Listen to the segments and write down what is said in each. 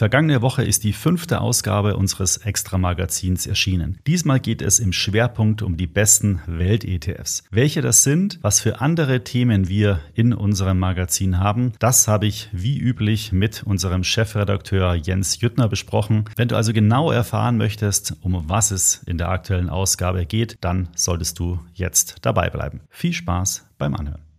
Vergangene Woche ist die fünfte Ausgabe unseres Extra-Magazins erschienen. Diesmal geht es im Schwerpunkt um die besten Welt-ETFs. Welche das sind, was für andere Themen wir in unserem Magazin haben, das habe ich wie üblich mit unserem Chefredakteur Jens Jüttner besprochen. Wenn du also genau erfahren möchtest, um was es in der aktuellen Ausgabe geht, dann solltest du jetzt dabei bleiben. Viel Spaß beim Anhören.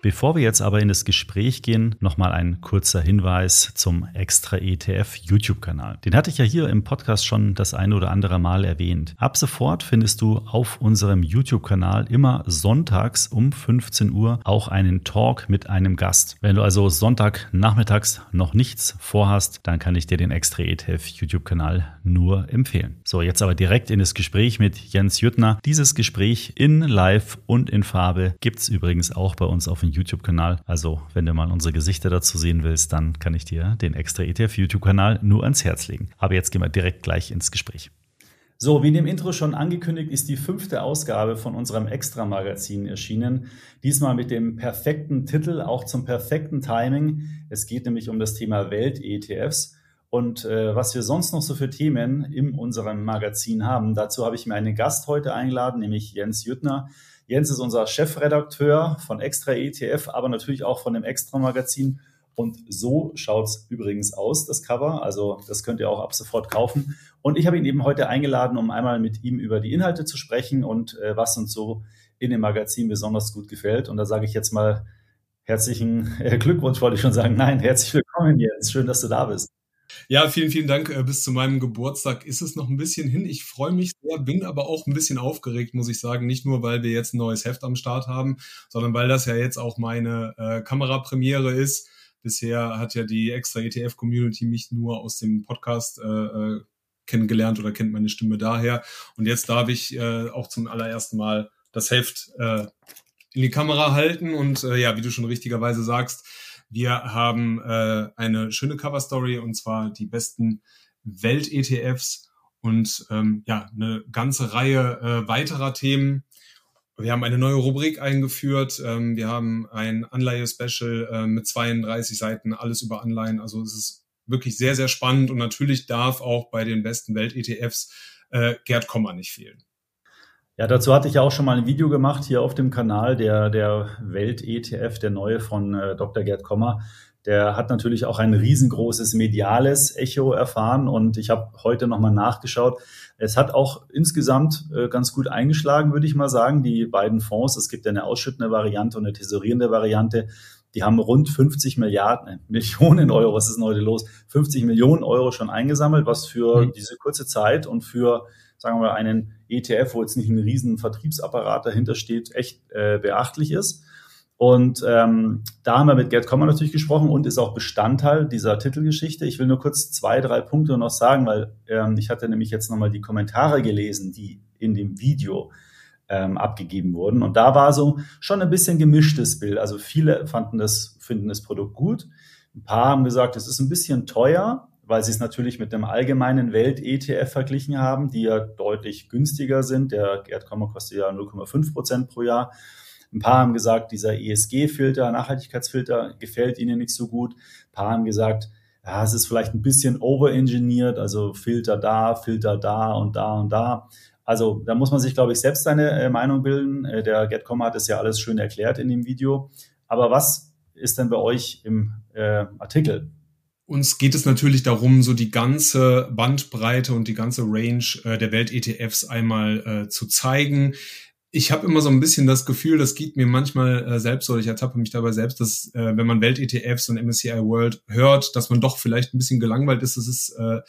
Bevor wir jetzt aber in das Gespräch gehen, nochmal ein kurzer Hinweis zum Extra ETF YouTube-Kanal. Den hatte ich ja hier im Podcast schon das ein oder andere Mal erwähnt. Ab sofort findest du auf unserem YouTube-Kanal immer sonntags um 15 Uhr auch einen Talk mit einem Gast. Wenn du also Sonntag nachmittags noch nichts vorhast, dann kann ich dir den Extra ETF YouTube-Kanal nur empfehlen. So, jetzt aber direkt in das Gespräch mit Jens Jüttner. Dieses Gespräch in Live und in Farbe gibt es übrigens auch bei uns auf dem YouTube-Kanal. Also, wenn du mal unsere Gesichter dazu sehen willst, dann kann ich dir den extra ETF YouTube-Kanal nur ans Herz legen. Aber jetzt gehen wir direkt gleich ins Gespräch. So, wie in dem Intro schon angekündigt, ist die fünfte Ausgabe von unserem Extra-Magazin erschienen. Diesmal mit dem perfekten Titel, auch zum perfekten Timing. Es geht nämlich um das Thema Welt-ETFs. Und äh, was wir sonst noch so für Themen in unserem Magazin haben, dazu habe ich mir einen Gast heute eingeladen, nämlich Jens Jüttner. Jens ist unser Chefredakteur von Extra ETF, aber natürlich auch von dem Extra Magazin. Und so schaut's übrigens aus, das Cover. Also das könnt ihr auch ab sofort kaufen. Und ich habe ihn eben heute eingeladen, um einmal mit ihm über die Inhalte zu sprechen und äh, was uns so in dem Magazin besonders gut gefällt. Und da sage ich jetzt mal herzlichen äh, Glückwunsch, wollte ich schon sagen. Nein, herzlich willkommen, Jens. Schön, dass du da bist. Ja, vielen, vielen Dank. Äh, bis zu meinem Geburtstag ist es noch ein bisschen hin. Ich freue mich sehr, bin aber auch ein bisschen aufgeregt, muss ich sagen. Nicht nur, weil wir jetzt ein neues Heft am Start haben, sondern weil das ja jetzt auch meine äh, Kamerapremiere ist. Bisher hat ja die extra ETF-Community mich nur aus dem Podcast äh, äh, kennengelernt oder kennt meine Stimme daher. Und jetzt darf ich äh, auch zum allerersten Mal das Heft äh, in die Kamera halten. Und äh, ja, wie du schon richtigerweise sagst, wir haben äh, eine schöne Cover-Story und zwar die besten Welt-ETFs und ähm, ja, eine ganze Reihe äh, weiterer Themen. Wir haben eine neue Rubrik eingeführt. Ähm, wir haben ein Anleihe-Special äh, mit 32 Seiten, alles über Anleihen. Also es ist wirklich sehr, sehr spannend und natürlich darf auch bei den besten Welt-ETFs äh, Gerd Kommer nicht fehlen. Ja, dazu hatte ich ja auch schon mal ein Video gemacht hier auf dem Kanal, der, der Welt-ETF, der neue von äh, Dr. Gerd Kommer. Der hat natürlich auch ein riesengroßes mediales Echo erfahren und ich habe heute nochmal nachgeschaut. Es hat auch insgesamt äh, ganz gut eingeschlagen, würde ich mal sagen, die beiden Fonds. Es gibt ja eine ausschüttende Variante und eine tesorierende Variante. Die haben rund 50 Milliarden, äh, Millionen Euro, was ist denn heute los? 50 Millionen Euro schon eingesammelt, was für mhm. diese kurze Zeit und für sagen wir mal, einen ETF, wo jetzt nicht ein riesen Vertriebsapparat dahinter steht, echt äh, beachtlich ist. Und ähm, da haben wir mit Gerd Kommer natürlich gesprochen und ist auch Bestandteil dieser Titelgeschichte. Ich will nur kurz zwei, drei Punkte noch sagen, weil ähm, ich hatte nämlich jetzt nochmal die Kommentare gelesen, die in dem Video ähm, abgegeben wurden. Und da war so schon ein bisschen gemischtes Bild. Also viele fanden das, finden das Produkt gut. Ein paar haben gesagt, es ist ein bisschen teuer weil sie es natürlich mit dem allgemeinen Welt-ETF verglichen haben, die ja deutlich günstiger sind. Der Erdkomma kostet ja 0,5 Prozent pro Jahr. Ein paar haben gesagt, dieser ESG-Filter, Nachhaltigkeitsfilter gefällt ihnen nicht so gut. Ein paar haben gesagt, ja, es ist vielleicht ein bisschen overengineert, also Filter da, Filter da und da und da. Also da muss man sich, glaube ich, selbst seine äh, Meinung bilden. Äh, der GetCom hat es ja alles schön erklärt in dem Video. Aber was ist denn bei euch im äh, Artikel? Uns geht es natürlich darum, so die ganze Bandbreite und die ganze Range äh, der Welt-ETFs einmal äh, zu zeigen. Ich habe immer so ein bisschen das Gefühl, das geht mir manchmal äh, selbst oder ich ertappe mich dabei selbst, dass äh, wenn man Welt-ETFs und MSCI World hört, dass man doch vielleicht ein bisschen gelangweilt ist. Das ist äh,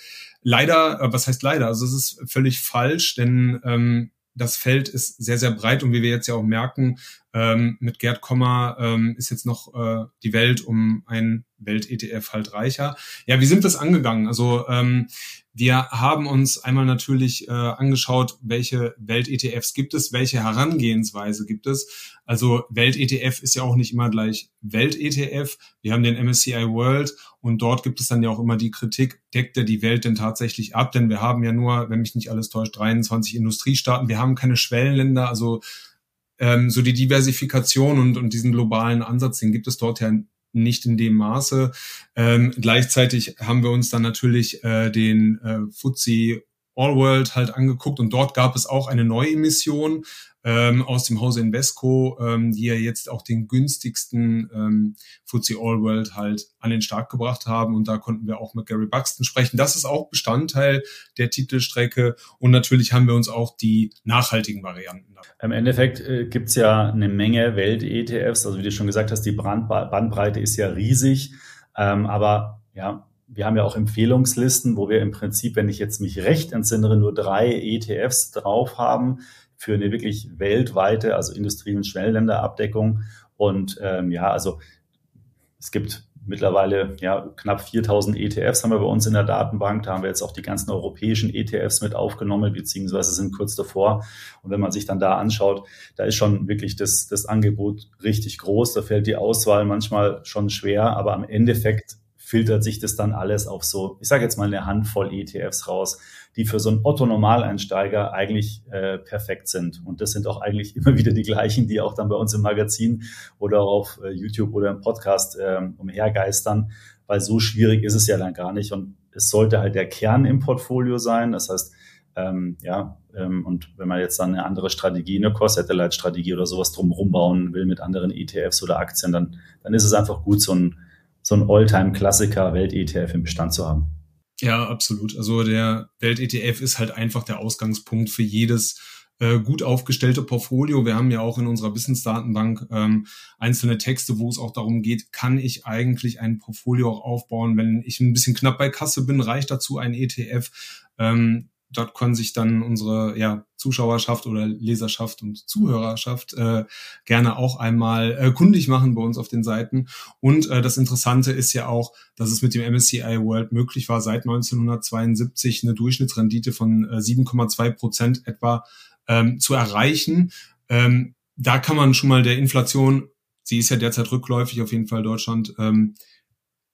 leider, äh, was heißt leider? Also es ist völlig falsch, denn ähm, das Feld ist sehr, sehr breit und wie wir jetzt ja auch merken, ähm, mit Gerd Kommer ähm, ist jetzt noch äh, die Welt um ein Welt-ETF halt reicher. Ja, wie sind es angegangen? Also ähm, wir haben uns einmal natürlich äh, angeschaut, welche Welt-ETFs gibt es, welche Herangehensweise gibt es. Also Welt-ETF ist ja auch nicht immer gleich Welt-ETF. Wir haben den MSCI World und dort gibt es dann ja auch immer die Kritik, deckt er die Welt denn tatsächlich ab? Denn wir haben ja nur, wenn mich nicht alles täuscht, 23 Industriestaaten. Wir haben keine Schwellenländer, also ähm, so die Diversifikation und, und diesen globalen Ansatz, den gibt es dort ja nicht in dem Maße. Ähm, gleichzeitig haben wir uns dann natürlich äh, den äh, FTSE All World halt angeguckt und dort gab es auch eine Neuemission ähm, aus dem Hause Invesco, ähm, die ja jetzt auch den günstigsten ähm, FTSE All World halt an den Start gebracht haben und da konnten wir auch mit Gary Buxton sprechen. Das ist auch Bestandteil der Titelstrecke und natürlich haben wir uns auch die nachhaltigen Varianten. Im Endeffekt äh, gibt's ja eine Menge Welt-ETFs, also wie du schon gesagt hast, die Bandbreite ist ja riesig, ähm, aber ja, wir haben ja auch Empfehlungslisten, wo wir im Prinzip, wenn ich jetzt mich recht entsinnere, nur drei ETFs drauf haben für eine wirklich weltweite, also Industrie- und Schwellenländerabdeckung. Und ähm, ja, also es gibt mittlerweile ja knapp 4000 ETFs haben wir bei uns in der Datenbank. Da haben wir jetzt auch die ganzen europäischen ETFs mit aufgenommen, beziehungsweise sind kurz davor. Und wenn man sich dann da anschaut, da ist schon wirklich das, das Angebot richtig groß. Da fällt die Auswahl manchmal schon schwer, aber am Endeffekt filtert sich das dann alles auf so, ich sage jetzt mal eine Handvoll ETFs raus, die für so einen Otto-Normaleinsteiger eigentlich äh, perfekt sind. Und das sind auch eigentlich immer wieder die gleichen, die auch dann bei uns im Magazin oder auf äh, YouTube oder im Podcast äh, umhergeistern, weil so schwierig ist es ja dann gar nicht. Und es sollte halt der Kern im Portfolio sein. Das heißt, ähm, ja, ähm, und wenn man jetzt dann eine andere Strategie, eine Core-Satellite-Strategie oder sowas drumherum bauen will mit anderen ETFs oder Aktien, dann, dann ist es einfach gut, so ein so ein All-Time-Klassiker Welt-ETF im Bestand zu haben. Ja, absolut. Also der Welt-ETF ist halt einfach der Ausgangspunkt für jedes äh, gut aufgestellte Portfolio. Wir haben ja auch in unserer Wissensdatenbank ähm, einzelne Texte, wo es auch darum geht, kann ich eigentlich ein Portfolio auch aufbauen, wenn ich ein bisschen knapp bei Kasse bin, reicht dazu ein ETF. Ähm, dort können sich dann unsere ja, Zuschauerschaft oder Leserschaft und Zuhörerschaft äh, gerne auch einmal äh, kundig machen bei uns auf den Seiten. Und äh, das Interessante ist ja auch, dass es mit dem MSCI World möglich war, seit 1972 eine Durchschnittsrendite von äh, 7,2 Prozent etwa ähm, zu erreichen. Ähm, da kann man schon mal der Inflation, sie ist ja derzeit rückläufig auf jeden Fall Deutschland, ähm,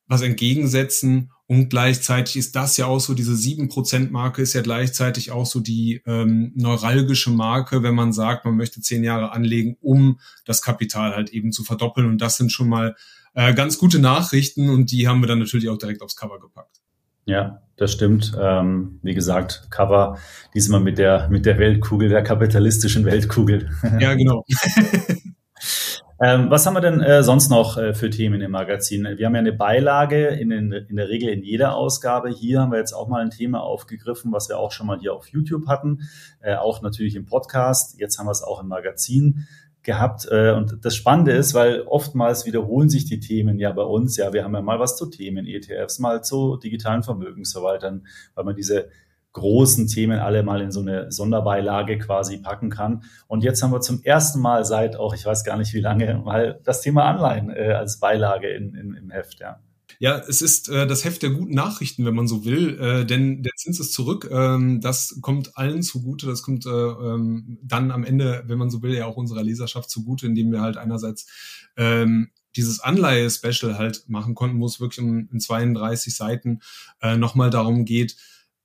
was entgegensetzen und gleichzeitig ist das ja auch so, diese sieben Prozent Marke ist ja gleichzeitig auch so die ähm, neuralgische Marke, wenn man sagt, man möchte zehn Jahre anlegen, um das Kapital halt eben zu verdoppeln. Und das sind schon mal äh, ganz gute Nachrichten und die haben wir dann natürlich auch direkt aufs Cover gepackt. Ja, das stimmt. Ähm, wie gesagt, Cover diesmal mit der, mit der Weltkugel, der kapitalistischen Weltkugel. Ja, genau. Ähm, was haben wir denn äh, sonst noch äh, für Themen im Magazin? Wir haben ja eine Beilage in, den, in der Regel in jeder Ausgabe. Hier haben wir jetzt auch mal ein Thema aufgegriffen, was wir auch schon mal hier auf YouTube hatten, äh, auch natürlich im Podcast. Jetzt haben wir es auch im Magazin gehabt. Äh, und das Spannende ist, weil oftmals wiederholen sich die Themen ja bei uns. Ja, wir haben ja mal was zu Themen, ETFs, mal zu digitalen Vermögensverwaltern, weil man diese großen Themen alle mal in so eine Sonderbeilage quasi packen kann. Und jetzt haben wir zum ersten Mal seit auch, ich weiß gar nicht wie lange, mal das Thema Anleihen äh, als Beilage in, in, im Heft, ja. Ja, es ist äh, das Heft der guten Nachrichten, wenn man so will, äh, denn der Zins ist zurück. Ähm, das kommt allen zugute. Das kommt äh, ähm, dann am Ende, wenn man so will, ja auch unserer Leserschaft zugute, indem wir halt einerseits ähm, dieses Anleihe-Special halt machen konnten, wo es wirklich um, in 32 Seiten äh, nochmal darum geht,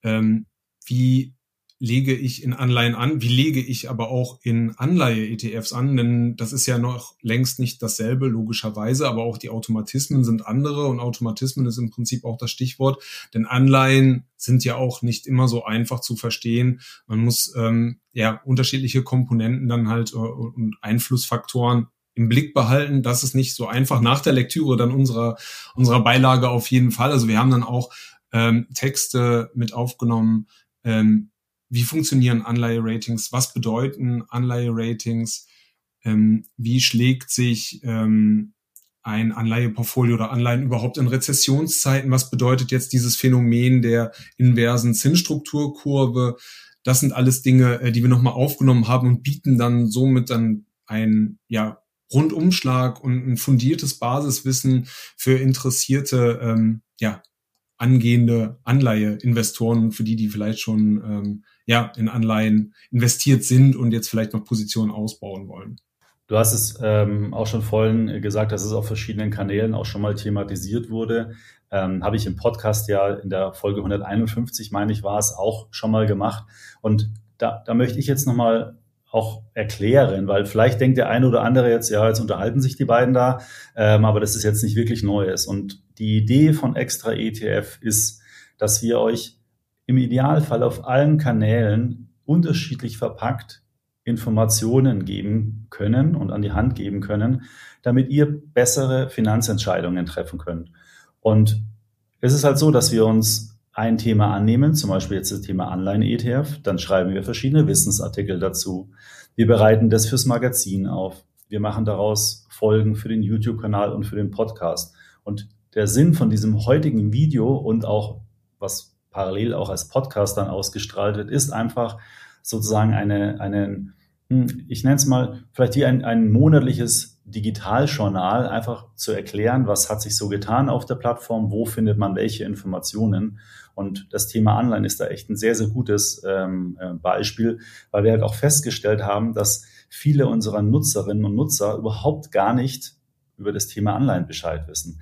ähm, wie lege ich in Anleihen an, wie lege ich aber auch in Anleihe-ETFs an, denn das ist ja noch längst nicht dasselbe, logischerweise, aber auch die Automatismen sind andere und Automatismen ist im Prinzip auch das Stichwort, denn Anleihen sind ja auch nicht immer so einfach zu verstehen. Man muss ähm, ja unterschiedliche Komponenten dann halt äh, und Einflussfaktoren im Blick behalten. Das ist nicht so einfach nach der Lektüre dann unserer, unserer Beilage auf jeden Fall. Also wir haben dann auch ähm, Texte mit aufgenommen, ähm, wie funktionieren Anleihe-Ratings, was bedeuten Anleihe-Ratings, ähm, wie schlägt sich ähm, ein Anleiheportfolio oder Anleihen überhaupt in Rezessionszeiten, was bedeutet jetzt dieses Phänomen der inversen Zinsstrukturkurve, das sind alles Dinge, äh, die wir nochmal aufgenommen haben und bieten dann somit dann ein ja, Rundumschlag und ein fundiertes Basiswissen für interessierte ähm, ja, angehende Anleiheinvestoren, für die, die vielleicht schon ähm, ja, in Anleihen investiert sind und jetzt vielleicht noch Positionen ausbauen wollen. Du hast es ähm, auch schon vorhin gesagt, dass es auf verschiedenen Kanälen auch schon mal thematisiert wurde. Ähm, Habe ich im Podcast ja in der Folge 151, meine ich, war es auch schon mal gemacht. Und da, da möchte ich jetzt nochmal auch erklären, weil vielleicht denkt der eine oder andere jetzt, ja, jetzt unterhalten sich die beiden da, ähm, aber das ist jetzt nicht wirklich Neues. Und die Idee von Extra ETF ist, dass wir euch im Idealfall auf allen Kanälen unterschiedlich verpackt Informationen geben können und an die Hand geben können, damit ihr bessere Finanzentscheidungen treffen könnt. Und es ist halt so, dass wir uns ein Thema annehmen, zum Beispiel jetzt das Thema Anleihen-ETF, dann schreiben wir verschiedene Wissensartikel dazu. Wir bereiten das fürs Magazin auf. Wir machen daraus Folgen für den YouTube-Kanal und für den Podcast. Und der Sinn von diesem heutigen Video und auch was parallel auch als Podcast dann ausgestrahlt wird, ist einfach sozusagen eine, einen, hm, ich nenne es mal, vielleicht wie ein, ein monatliches Digitaljournal, einfach zu erklären, was hat sich so getan auf der Plattform, wo findet man welche Informationen. Und das Thema Anleihen ist da echt ein sehr, sehr gutes ähm, äh, Beispiel, weil wir halt auch festgestellt haben, dass viele unserer Nutzerinnen und Nutzer überhaupt gar nicht über das Thema Anleihen Bescheid wissen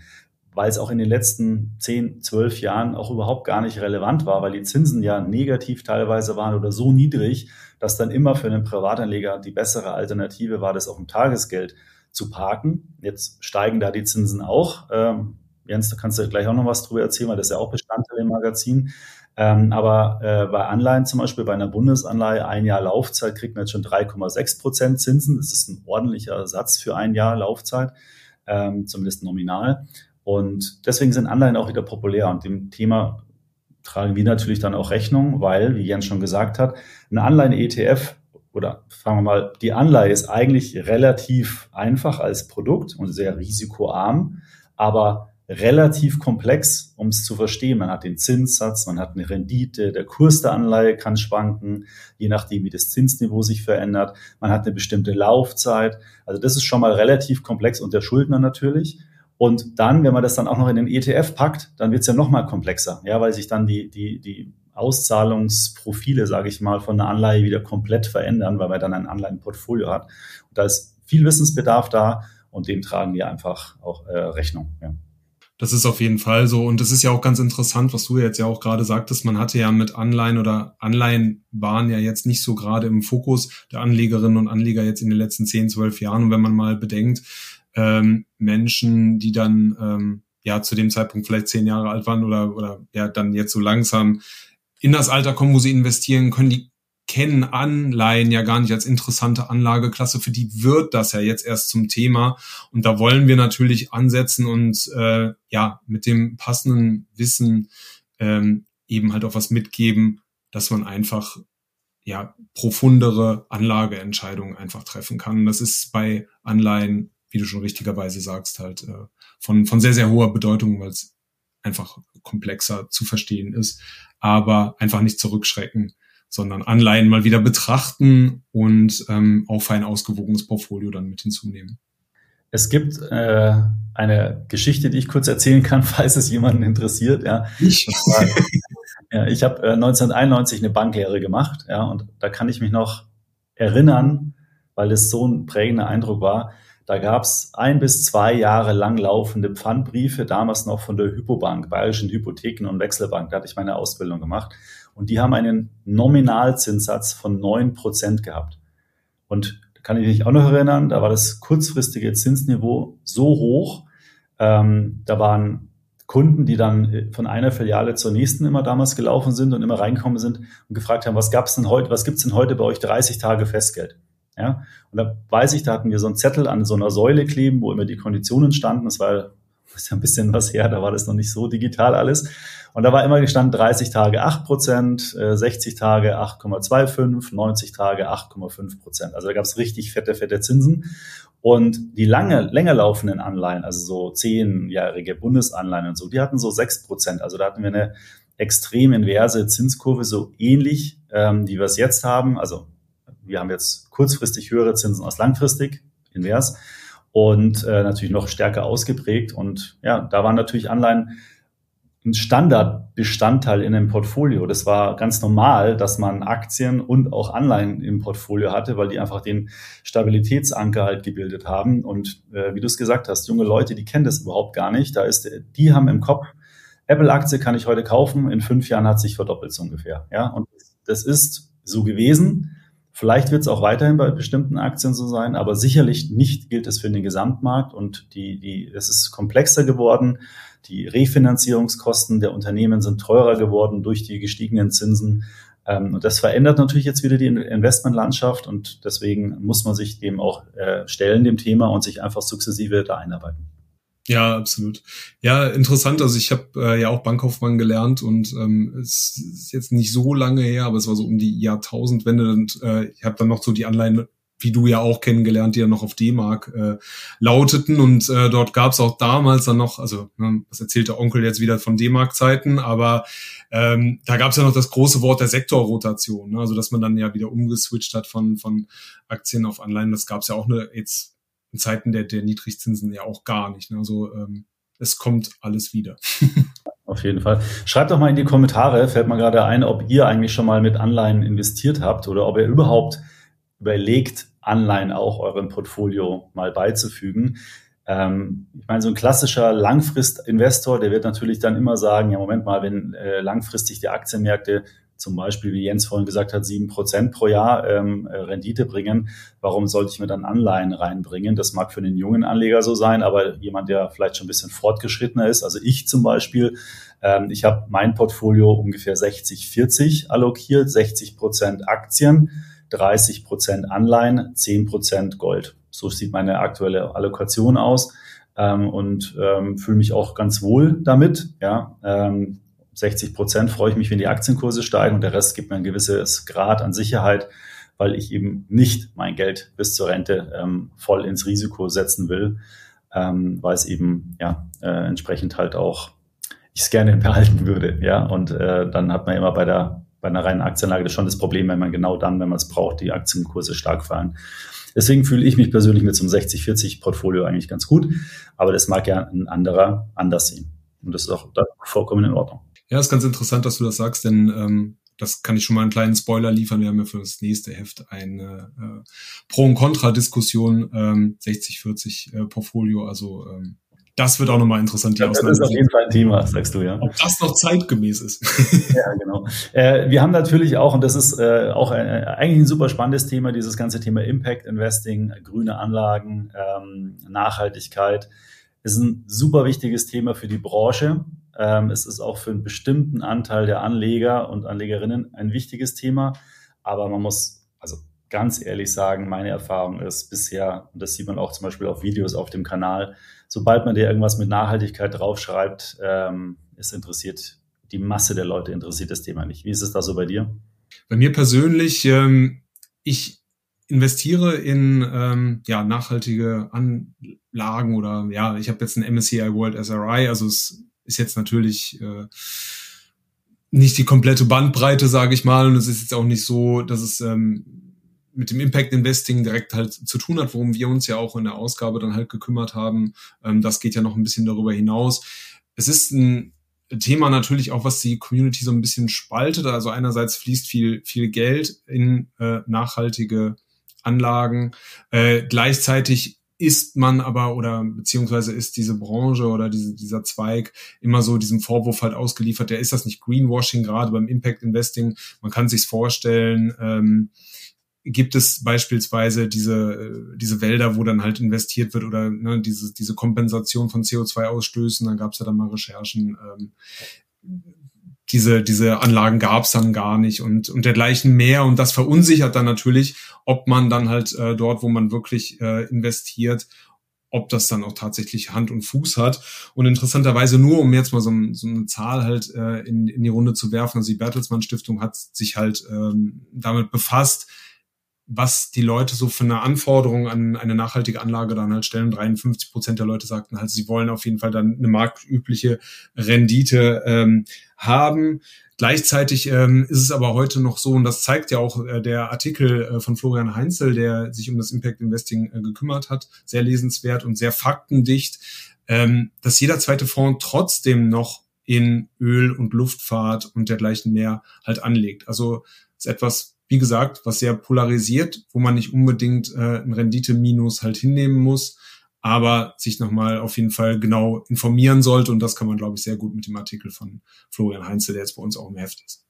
weil es auch in den letzten 10, 12 Jahren auch überhaupt gar nicht relevant war, weil die Zinsen ja negativ teilweise waren oder so niedrig, dass dann immer für einen Privatanleger die bessere Alternative war, das auf dem Tagesgeld zu parken. Jetzt steigen da die Zinsen auch. Ähm, Jens, da kannst du gleich auch noch was drüber erzählen, weil das ist ja auch Bestandteil im Magazin. Ähm, aber äh, bei Anleihen zum Beispiel, bei einer Bundesanleihe, ein Jahr Laufzeit kriegt man jetzt schon 3,6 Prozent Zinsen. Das ist ein ordentlicher Satz für ein Jahr Laufzeit, ähm, zumindest nominal. Und deswegen sind Anleihen auch wieder populär. Und dem Thema tragen wir natürlich dann auch Rechnung, weil, wie Jens schon gesagt hat, eine Anleihen-ETF oder fangen wir mal, die Anleihe ist eigentlich relativ einfach als Produkt und sehr risikoarm, aber relativ komplex, um es zu verstehen. Man hat den Zinssatz, man hat eine Rendite, der Kurs der Anleihe kann schwanken, je nachdem, wie das Zinsniveau sich verändert. Man hat eine bestimmte Laufzeit. Also das ist schon mal relativ komplex und der Schuldner natürlich. Und dann, wenn man das dann auch noch in den ETF packt, dann wird es ja noch mal komplexer, ja, weil sich dann die, die, die Auszahlungsprofile, sage ich mal, von einer Anleihe wieder komplett verändern, weil man dann ein Anleihenportfolio hat. Und da ist viel Wissensbedarf da und dem tragen wir einfach auch äh, Rechnung. Ja. Das ist auf jeden Fall so. Und das ist ja auch ganz interessant, was du jetzt ja auch gerade sagtest. Man hatte ja mit Anleihen oder Anleihen waren ja jetzt nicht so gerade im Fokus der Anlegerinnen und Anleger jetzt in den letzten 10, 12 Jahren. Und wenn man mal bedenkt, ähm, Menschen, die dann ähm, ja zu dem Zeitpunkt vielleicht zehn Jahre alt waren oder, oder ja dann jetzt so langsam in das Alter kommen, wo sie investieren können, die kennen Anleihen ja gar nicht als interessante Anlageklasse. Für die wird das ja jetzt erst zum Thema. Und da wollen wir natürlich ansetzen und äh, ja mit dem passenden Wissen ähm, eben halt auch was mitgeben, dass man einfach ja profundere Anlageentscheidungen einfach treffen kann. Das ist bei Anleihen wie du schon richtigerweise sagst, halt äh, von, von sehr, sehr hoher Bedeutung, weil es einfach komplexer zu verstehen ist, aber einfach nicht zurückschrecken, sondern Anleihen mal wieder betrachten und ähm, auch für ein ausgewogenes Portfolio dann mit hinzunehmen. Es gibt äh, eine Geschichte, die ich kurz erzählen kann, falls es jemanden interessiert. Ja, ich, ja, ich habe äh, 1991 eine Banklehre gemacht, ja, und da kann ich mich noch erinnern, weil es so ein prägender Eindruck war. Da gab es ein bis zwei Jahre lang laufende Pfandbriefe, damals noch von der Hypobank, Bayerischen Hypotheken- und Wechselbank. Da hatte ich meine Ausbildung gemacht. Und die haben einen Nominalzinssatz von neun Prozent gehabt. Und da kann ich mich auch noch erinnern, da war das kurzfristige Zinsniveau so hoch. Ähm, da waren Kunden, die dann von einer Filiale zur nächsten immer damals gelaufen sind und immer reingekommen sind und gefragt haben, was gab's denn heute, was gibt's denn heute bei euch 30 Tage Festgeld? Ja, und da weiß ich, da hatten wir so einen Zettel an so einer Säule kleben, wo immer die Konditionen standen. Das war das ist ein bisschen was her, da war das noch nicht so digital alles. Und da war immer gestanden 30 Tage 8 Prozent, 60 Tage 8,25, 90 Tage 8,5 Prozent. Also da gab es richtig fette, fette Zinsen. Und die lange, länger laufenden Anleihen, also so zehnjährige Bundesanleihen und so, die hatten so 6 Prozent. Also da hatten wir eine extrem inverse Zinskurve, so ähnlich, ähm, wie wir es jetzt haben. Also wir haben jetzt kurzfristig höhere Zinsen als langfristig, invers, und äh, natürlich noch stärker ausgeprägt. Und ja, da waren natürlich Anleihen ein Standardbestandteil in einem Portfolio. Das war ganz normal, dass man Aktien und auch Anleihen im Portfolio hatte, weil die einfach den Stabilitätsanker halt gebildet haben. Und äh, wie du es gesagt hast, junge Leute, die kennen das überhaupt gar nicht. Da ist, die haben im Kopf, Apple-Aktie kann ich heute kaufen, in fünf Jahren hat sich verdoppelt so ungefähr. Ja, und das ist so gewesen Vielleicht wird es auch weiterhin bei bestimmten Aktien so sein, aber sicherlich nicht gilt es für den Gesamtmarkt und die, die, es ist komplexer geworden. Die Refinanzierungskosten der Unternehmen sind teurer geworden durch die gestiegenen Zinsen. Ähm, und das verändert natürlich jetzt wieder die Investmentlandschaft und deswegen muss man sich dem auch äh, stellen, dem Thema und sich einfach sukzessive da einarbeiten. Ja, absolut. Ja, interessant. Also ich habe äh, ja auch Bankkaufmann gelernt und ähm, es ist jetzt nicht so lange her, aber es war so um die Jahrtausendwende und äh, ich habe dann noch so die Anleihen, wie du ja auch kennengelernt, die ja noch auf D-Mark äh, lauteten und äh, dort gab es auch damals dann noch, also ne, das erzählt der Onkel jetzt wieder von D-Mark-Zeiten, aber ähm, da gab es ja noch das große Wort der Sektorrotation, ne? also dass man dann ja wieder umgeswitcht hat von von Aktien auf Anleihen. Das gab es ja auch eine jetzt in Zeiten der, der Niedrigzinsen ja auch gar nicht. Ne? Also ähm, es kommt alles wieder. Auf jeden Fall. Schreibt doch mal in die Kommentare, fällt mir gerade ein, ob ihr eigentlich schon mal mit Anleihen investiert habt oder ob ihr überhaupt überlegt, Anleihen auch eurem Portfolio mal beizufügen. Ähm, ich meine, so ein klassischer Langfristinvestor, der wird natürlich dann immer sagen, ja, Moment mal, wenn äh, langfristig die Aktienmärkte zum Beispiel, wie Jens vorhin gesagt hat, sieben Prozent pro Jahr ähm, äh, Rendite bringen, warum sollte ich mir dann Anleihen reinbringen? Das mag für den jungen Anleger so sein, aber jemand, der vielleicht schon ein bisschen fortgeschrittener ist, also ich zum Beispiel, ähm, ich habe mein Portfolio ungefähr 60-40 allokiert, 60 Prozent Aktien, 30 Prozent Anleihen, 10 Prozent Gold. So sieht meine aktuelle Allokation aus ähm, und ähm, fühle mich auch ganz wohl damit. Ja, ähm, 60 Prozent freue ich mich, wenn die Aktienkurse steigen und der Rest gibt mir ein gewisses Grad an Sicherheit, weil ich eben nicht mein Geld bis zur Rente ähm, voll ins Risiko setzen will, ähm, weil es eben ja äh, entsprechend halt auch ich es gerne behalten würde. Ja, und äh, dann hat man immer bei der bei einer reinen Aktienlage schon das Problem, wenn man genau dann, wenn man es braucht, die Aktienkurse stark fallen. Deswegen fühle ich mich persönlich mit so einem 60-40-Portfolio eigentlich ganz gut, aber das mag ja ein anderer anders sehen. Und das ist auch vollkommen in Ordnung. Ja, ist ganz interessant, dass du das sagst, denn ähm, das kann ich schon mal einen kleinen Spoiler liefern. Wir haben ja für das nächste Heft eine äh, Pro- und Contra-Diskussion, ähm, 60-40 äh, Portfolio. Also ähm, das wird auch nochmal interessant. Die ja, das ist auf jeden Fall ein Thema, sagst du, ja. Ob das noch zeitgemäß ist. ja, genau. Äh, wir haben natürlich auch, und das ist äh, auch ein, eigentlich ein super spannendes Thema, dieses ganze Thema Impact Investing, grüne Anlagen, ähm, Nachhaltigkeit. Ist ein super wichtiges Thema für die Branche. Ähm, es ist auch für einen bestimmten Anteil der Anleger und Anlegerinnen ein wichtiges Thema. Aber man muss also ganz ehrlich sagen, meine Erfahrung ist bisher, und das sieht man auch zum Beispiel auf Videos auf dem Kanal, sobald man dir irgendwas mit Nachhaltigkeit draufschreibt, ähm, es interessiert die Masse der Leute interessiert das Thema nicht. Wie ist es da so bei dir? Bei mir persönlich, ähm, ich investiere in ähm, ja, nachhaltige Anlagen oder ja, ich habe jetzt ein MSCI World SRI, also es ist jetzt natürlich äh, nicht die komplette Bandbreite, sage ich mal. Und es ist jetzt auch nicht so, dass es ähm, mit dem Impact Investing direkt halt zu tun hat, worum wir uns ja auch in der Ausgabe dann halt gekümmert haben. Ähm, das geht ja noch ein bisschen darüber hinaus. Es ist ein Thema natürlich auch, was die Community so ein bisschen spaltet. Also einerseits fließt viel, viel Geld in äh, nachhaltige Anlagen. Äh, gleichzeitig ist man aber oder beziehungsweise ist diese Branche oder diese, dieser Zweig immer so diesem Vorwurf halt ausgeliefert, der ist das nicht Greenwashing gerade beim Impact Investing. Man kann sich's vorstellen, ähm, gibt es beispielsweise diese, diese Wälder, wo dann halt investiert wird oder ne, diese, diese Kompensation von CO2-Ausstößen, da gab es ja dann mal Recherchen. Ähm, diese, diese Anlagen gab es dann gar nicht und, und dergleichen mehr. Und das verunsichert dann natürlich, ob man dann halt äh, dort, wo man wirklich äh, investiert, ob das dann auch tatsächlich Hand und Fuß hat. Und interessanterweise nur, um jetzt mal so, so eine Zahl halt äh, in, in die Runde zu werfen, also die Bertelsmann Stiftung hat sich halt ähm, damit befasst, was die Leute so für eine Anforderung an eine nachhaltige Anlage dann halt stellen. 53 Prozent der Leute sagten halt, sie wollen auf jeden Fall dann eine marktübliche Rendite ähm, haben. Gleichzeitig ähm, ist es aber heute noch so, und das zeigt ja auch äh, der Artikel äh, von Florian Heinzel, der sich um das Impact Investing äh, gekümmert hat, sehr lesenswert und sehr faktendicht, ähm, dass jeder zweite Fonds trotzdem noch in Öl und Luftfahrt und dergleichen mehr halt anlegt. Also ist etwas, wie gesagt, was sehr polarisiert, wo man nicht unbedingt äh, ein Rendite-Minus halt hinnehmen muss, aber sich nochmal auf jeden Fall genau informieren sollte. Und das kann man, glaube ich, sehr gut mit dem Artikel von Florian Heinze, der jetzt bei uns auch im Heft ist.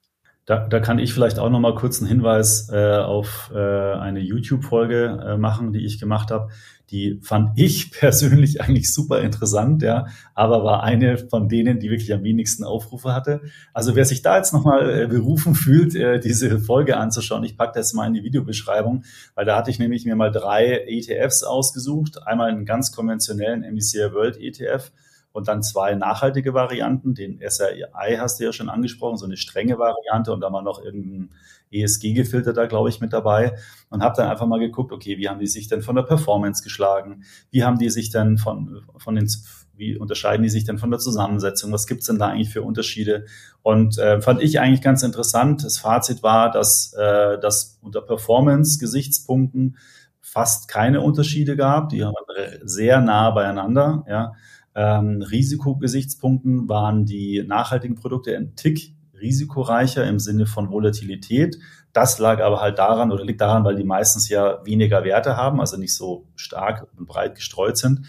Da, da kann ich vielleicht auch noch mal kurz einen Hinweis äh, auf äh, eine YouTube-Folge äh, machen, die ich gemacht habe. Die fand ich persönlich eigentlich super interessant, ja, aber war eine von denen, die wirklich am wenigsten Aufrufe hatte. Also wer sich da jetzt nochmal äh, berufen fühlt, äh, diese Folge anzuschauen, ich packe das mal in die Videobeschreibung, weil da hatte ich nämlich mir mal drei ETFs ausgesucht. Einmal einen ganz konventionellen MSCI World ETF, und dann zwei nachhaltige Varianten. Den SRI hast du ja schon angesprochen, so eine strenge Variante und dann mal noch irgendein ESG-Gefilter da, glaube ich, mit dabei. Und habe dann einfach mal geguckt, okay, wie haben die sich denn von der Performance geschlagen? Wie haben die sich denn von, von den wie unterscheiden die sich denn von der Zusammensetzung? Was gibt's denn da eigentlich für Unterschiede? Und äh, fand ich eigentlich ganz interessant. Das Fazit war, dass, äh, dass unter Performance-Gesichtspunkten fast keine Unterschiede gab. Die waren sehr nah beieinander. Ja. Ähm, Risikogesichtspunkten waren die nachhaltigen Produkte ein Tick risikoreicher im Sinne von Volatilität. Das lag aber halt daran oder liegt daran, weil die meistens ja weniger Werte haben, also nicht so stark und breit gestreut sind.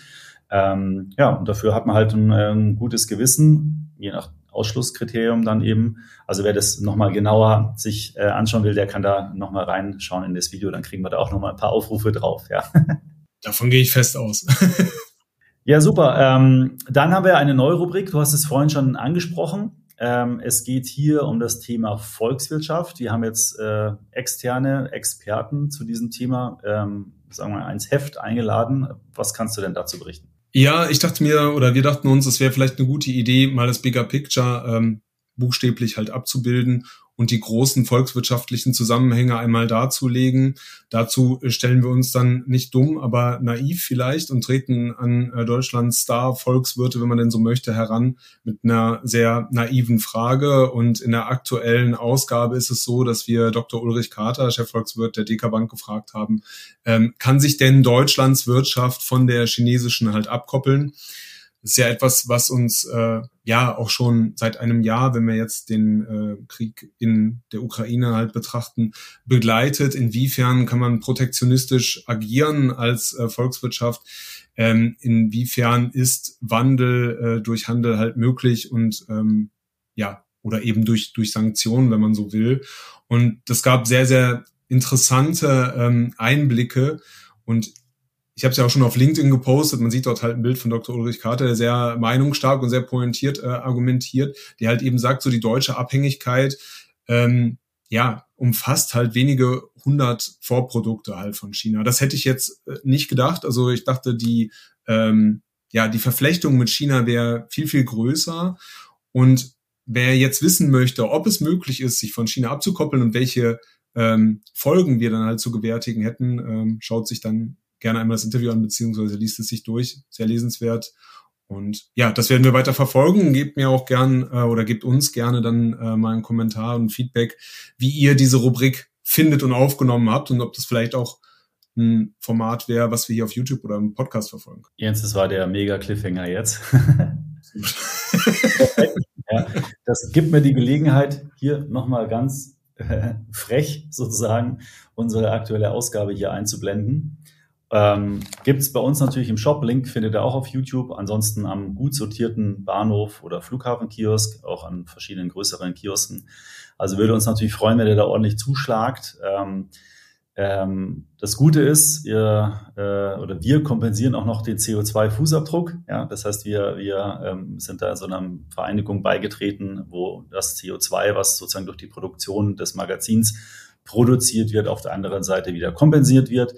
Ähm, ja, und dafür hat man halt ein, ein gutes Gewissen, je nach Ausschlusskriterium dann eben. Also wer das nochmal genauer sich äh, anschauen will, der kann da nochmal reinschauen in das Video, dann kriegen wir da auch nochmal ein paar Aufrufe drauf, ja. Davon gehe ich fest aus. Ja, super. Ähm, dann haben wir eine neue Rubrik. Du hast es vorhin schon angesprochen. Ähm, es geht hier um das Thema Volkswirtschaft. Wir haben jetzt äh, externe Experten zu diesem Thema, ähm, sagen wir mal, ins Heft eingeladen. Was kannst du denn dazu berichten? Ja, ich dachte mir, oder wir dachten uns, es wäre vielleicht eine gute Idee, mal das Bigger Picture ähm, buchstäblich halt abzubilden und die großen volkswirtschaftlichen Zusammenhänge einmal darzulegen. Dazu stellen wir uns dann nicht dumm, aber naiv vielleicht und treten an äh, Deutschlands Star-Volkswirte, wenn man denn so möchte, heran mit einer sehr naiven Frage. Und in der aktuellen Ausgabe ist es so, dass wir Dr. Ulrich Kater, Chefvolkswirt der DK Bank, gefragt haben, ähm, kann sich denn Deutschlands Wirtschaft von der chinesischen halt abkoppeln? Ist ja etwas, was uns äh, ja auch schon seit einem Jahr, wenn wir jetzt den äh, Krieg in der Ukraine halt betrachten, begleitet. Inwiefern kann man protektionistisch agieren als äh, Volkswirtschaft? Ähm, inwiefern ist Wandel äh, durch Handel halt möglich und ähm, ja, oder eben durch, durch Sanktionen, wenn man so will. Und das gab sehr, sehr interessante ähm, Einblicke. Und ich habe es ja auch schon auf LinkedIn gepostet, man sieht dort halt ein Bild von Dr. Ulrich Carter, der sehr meinungsstark und sehr pointiert äh, argumentiert, der halt eben sagt, so die deutsche Abhängigkeit, ähm, ja, umfasst halt wenige hundert Vorprodukte halt von China. Das hätte ich jetzt äh, nicht gedacht. Also ich dachte, die, ähm, ja, die Verflechtung mit China wäre viel, viel größer. Und wer jetzt wissen möchte, ob es möglich ist, sich von China abzukoppeln und welche ähm, Folgen wir dann halt zu gewärtigen hätten, ähm, schaut sich dann gerne einmal das Interview an, beziehungsweise liest es sich durch. Sehr lesenswert. Und ja, das werden wir weiter verfolgen. Gebt mir auch gern äh, oder gebt uns gerne dann äh, mal einen Kommentar und Feedback, wie ihr diese Rubrik findet und aufgenommen habt und ob das vielleicht auch ein Format wäre, was wir hier auf YouTube oder im Podcast verfolgen können. Jens, das war der mega Cliffhanger jetzt. ja, das gibt mir die Gelegenheit, hier nochmal ganz äh, frech sozusagen unsere aktuelle Ausgabe hier einzublenden. Ähm, Gibt es bei uns natürlich im Shop. Link findet ihr auch auf YouTube. Ansonsten am gut sortierten Bahnhof oder Flughafenkiosk, auch an verschiedenen größeren Kiosken. Also würde uns natürlich freuen, wenn ihr da ordentlich zuschlagt. Ähm, ähm, das Gute ist, ihr äh, oder wir kompensieren auch noch den CO2-Fußabdruck. Ja, das heißt, wir, wir ähm, sind da so einer Vereinigung beigetreten, wo das CO2, was sozusagen durch die Produktion des Magazins produziert wird, auf der anderen Seite wieder kompensiert wird.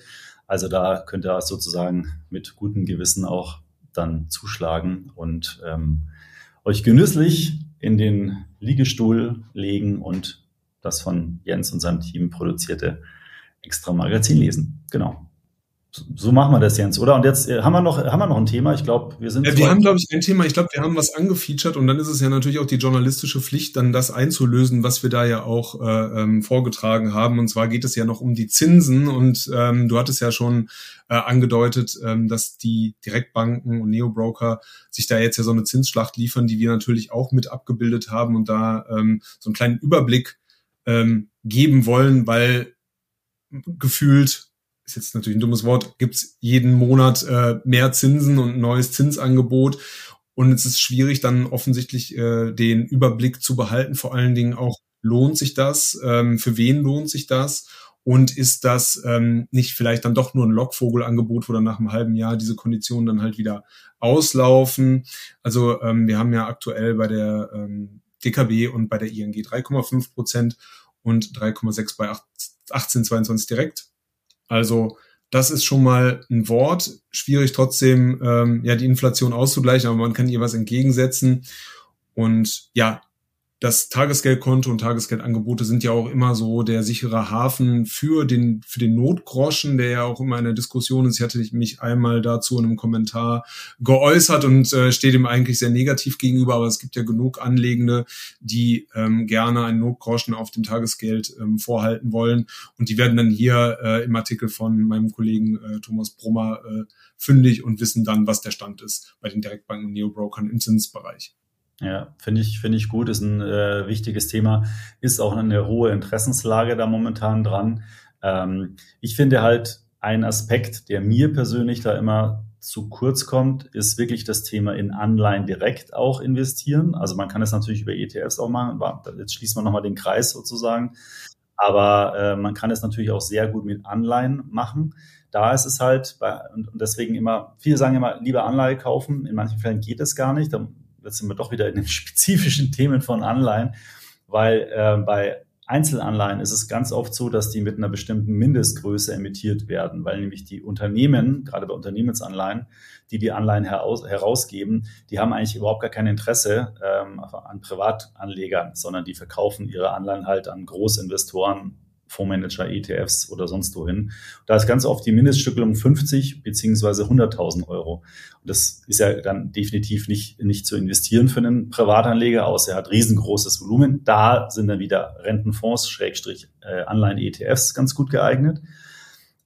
Also da könnt ihr sozusagen mit gutem Gewissen auch dann zuschlagen und ähm, euch genüsslich in den Liegestuhl legen und das von Jens und seinem Team produzierte extra Magazin lesen. Genau so machen wir das, Jens, oder? Und jetzt äh, haben wir noch, haben wir noch ein Thema. Ich glaube, wir sind. Ja, wir haben, glaube ich, ein Thema. Ich glaube, wir haben was angefeatured und dann ist es ja natürlich auch die journalistische Pflicht, dann das einzulösen, was wir da ja auch äh, ähm, vorgetragen haben. Und zwar geht es ja noch um die Zinsen. Und ähm, du hattest ja schon äh, angedeutet, ähm, dass die Direktbanken und Neobroker sich da jetzt ja so eine Zinsschlacht liefern, die wir natürlich auch mit abgebildet haben und da ähm, so einen kleinen Überblick ähm, geben wollen, weil gefühlt ist jetzt natürlich ein dummes Wort, gibt's jeden Monat äh, mehr Zinsen und ein neues Zinsangebot. Und es ist schwierig, dann offensichtlich äh, den Überblick zu behalten, vor allen Dingen auch lohnt sich das? Ähm, für wen lohnt sich das? Und ist das ähm, nicht vielleicht dann doch nur ein Lockvogelangebot, wo dann nach einem halben Jahr diese Konditionen dann halt wieder auslaufen? Also ähm, wir haben ja aktuell bei der ähm, DKB und bei der ING 3,5 Prozent und 3,6 bei 1822 direkt. Also das ist schon mal ein Wort. Schwierig trotzdem, ähm, ja, die Inflation auszugleichen, aber man kann ihr was entgegensetzen. Und ja, das Tagesgeldkonto und Tagesgeldangebote sind ja auch immer so der sichere Hafen für den, für den Notgroschen, der ja auch immer in der Diskussion ist. Ich hatte mich einmal dazu in einem Kommentar geäußert und äh, steht ihm eigentlich sehr negativ gegenüber, aber es gibt ja genug Anlegende, die ähm, gerne einen Notgroschen auf dem Tagesgeld ähm, vorhalten wollen. Und die werden dann hier äh, im Artikel von meinem Kollegen äh, Thomas Brummer äh, fündig und wissen dann, was der Stand ist bei den Direktbanken und Neobrokern im Zinsbereich. Ja, finde ich, finde ich gut, ist ein äh, wichtiges Thema, ist auch eine hohe Interessenslage da momentan dran. Ähm, ich finde halt ein Aspekt, der mir persönlich da immer zu kurz kommt, ist wirklich das Thema in Anleihen direkt auch investieren. Also man kann es natürlich über ETFs auch machen. Jetzt schließt man nochmal den Kreis sozusagen. Aber äh, man kann es natürlich auch sehr gut mit Anleihen machen. Da ist es halt, bei, und deswegen immer, viele sagen immer, lieber Anleihe kaufen. In manchen Fällen geht es gar nicht. Da jetzt sind wir doch wieder in den spezifischen Themen von Anleihen, weil äh, bei Einzelanleihen ist es ganz oft so, dass die mit einer bestimmten Mindestgröße emittiert werden, weil nämlich die Unternehmen, gerade bei Unternehmensanleihen, die die Anleihen heraus, herausgeben, die haben eigentlich überhaupt gar kein Interesse ähm, an Privatanlegern, sondern die verkaufen ihre Anleihen halt an Großinvestoren Fondsmanager, ETFs oder sonst wohin. Da ist ganz oft die Mindeststückelung 50 beziehungsweise 100.000 Euro. Und das ist ja dann definitiv nicht, nicht zu investieren für einen Privatanleger, außer er hat riesengroßes Volumen. Da sind dann wieder Rentenfonds, Schrägstrich, äh, Anleihen-ETFs ganz gut geeignet.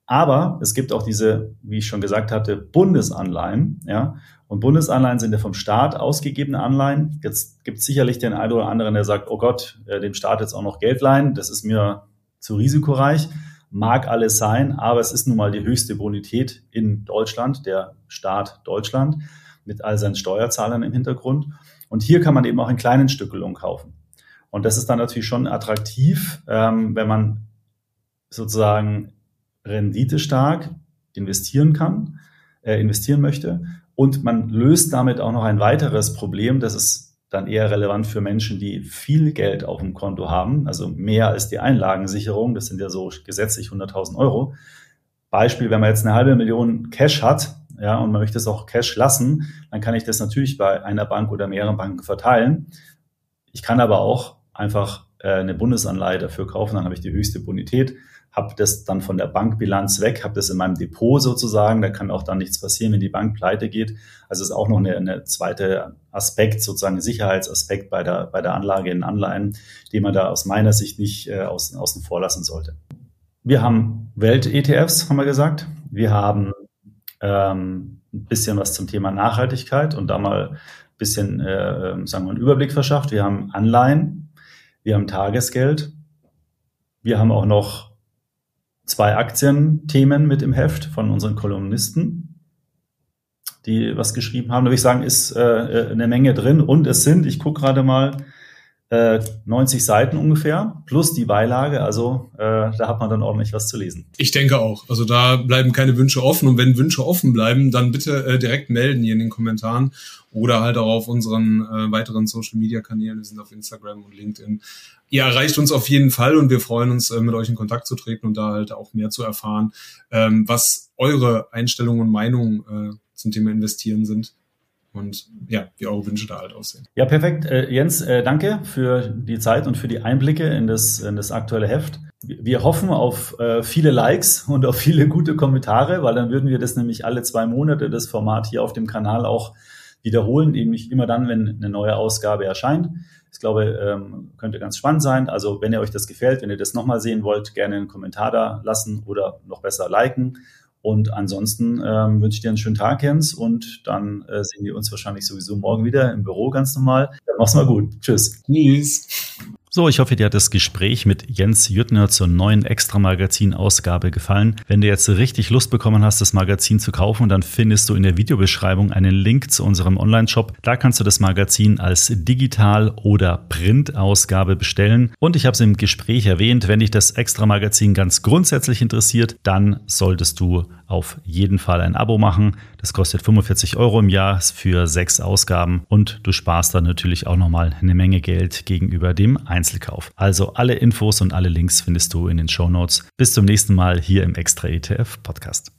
Aber es gibt auch diese, wie ich schon gesagt hatte, Bundesanleihen, ja. Und Bundesanleihen sind ja vom Staat ausgegebene Anleihen. Jetzt gibt es sicherlich den einen oder anderen, der sagt, oh Gott, äh, dem Staat jetzt auch noch Geld leihen. Das ist mir zu risikoreich. Mag alles sein, aber es ist nun mal die höchste Bonität in Deutschland, der Staat Deutschland, mit all seinen Steuerzahlern im Hintergrund. Und hier kann man eben auch in kleinen Stückelungen kaufen. Und das ist dann natürlich schon attraktiv, ähm, wenn man sozusagen renditestark investieren kann, äh, investieren möchte. Und man löst damit auch noch ein weiteres Problem, das ist dann eher relevant für Menschen, die viel Geld auf dem Konto haben, also mehr als die Einlagensicherung. Das sind ja so gesetzlich 100.000 Euro. Beispiel, wenn man jetzt eine halbe Million Cash hat, ja, und man möchte es auch Cash lassen, dann kann ich das natürlich bei einer Bank oder mehreren Banken verteilen. Ich kann aber auch einfach äh, eine Bundesanleihe dafür kaufen, dann habe ich die höchste Bonität habe das dann von der Bankbilanz weg, habe das in meinem Depot sozusagen. Da kann auch dann nichts passieren, wenn die Bank pleite geht. Also ist auch noch eine, eine zweite Aspekt, sozusagen Sicherheitsaspekt bei der, bei der Anlage in Anleihen, den man da aus meiner Sicht nicht äh, außen, außen vor lassen sollte. Wir haben Welt-ETFs, haben wir gesagt. Wir haben ähm, ein bisschen was zum Thema Nachhaltigkeit und da mal ein bisschen, äh, sagen wir, einen Überblick verschafft. Wir haben Anleihen, wir haben Tagesgeld, wir haben auch noch zwei Aktienthemen mit im Heft von unseren Kolumnisten, die was geschrieben haben. Da würde ich sagen, ist äh, äh eine Menge drin. Und es sind, ich gucke gerade mal, äh, 90 Seiten ungefähr, plus die Beilage. Also äh, da hat man dann ordentlich was zu lesen. Ich denke auch. Also da bleiben keine Wünsche offen. Und wenn Wünsche offen bleiben, dann bitte äh, direkt melden hier in den Kommentaren oder halt auch auf unseren äh, weiteren Social-Media-Kanälen. Wir sind auf Instagram und LinkedIn. Ihr erreicht uns auf jeden Fall und wir freuen uns, äh, mit euch in Kontakt zu treten und da halt auch mehr zu erfahren, ähm, was eure Einstellungen und Meinungen äh, zum Thema Investieren sind und ja, wie eure Wünsche da halt aussehen. Ja, perfekt. Äh, Jens, äh, danke für die Zeit und für die Einblicke in das, in das aktuelle Heft. Wir hoffen auf äh, viele Likes und auf viele gute Kommentare, weil dann würden wir das nämlich alle zwei Monate, das Format hier auf dem Kanal auch wiederholen, nämlich immer dann, wenn eine neue Ausgabe erscheint. Ich glaube, ähm, könnte ganz spannend sein. Also wenn ihr euch das gefällt, wenn ihr das nochmal sehen wollt, gerne einen Kommentar da lassen oder noch besser liken. Und ansonsten ähm, wünsche ich dir einen schönen Tag, Jens. Und dann äh, sehen wir uns wahrscheinlich sowieso morgen wieder im Büro ganz normal. Dann mach's mal gut. Tschüss. Tschüss. So, ich hoffe, dir hat das Gespräch mit Jens Jüttner zur neuen Extra-Magazin-Ausgabe gefallen. Wenn du jetzt richtig Lust bekommen hast, das Magazin zu kaufen, dann findest du in der Videobeschreibung einen Link zu unserem Online-Shop. Da kannst du das Magazin als Digital- oder Print-Ausgabe bestellen. Und ich habe es im Gespräch erwähnt, wenn dich das Extra-Magazin ganz grundsätzlich interessiert, dann solltest du auf jeden Fall ein Abo machen. Das kostet 45 Euro im Jahr für sechs Ausgaben und du sparst dann natürlich auch nochmal eine Menge Geld gegenüber dem Einzelkauf. Also alle Infos und alle Links findest du in den Show Notes. Bis zum nächsten Mal hier im Extra ETF Podcast.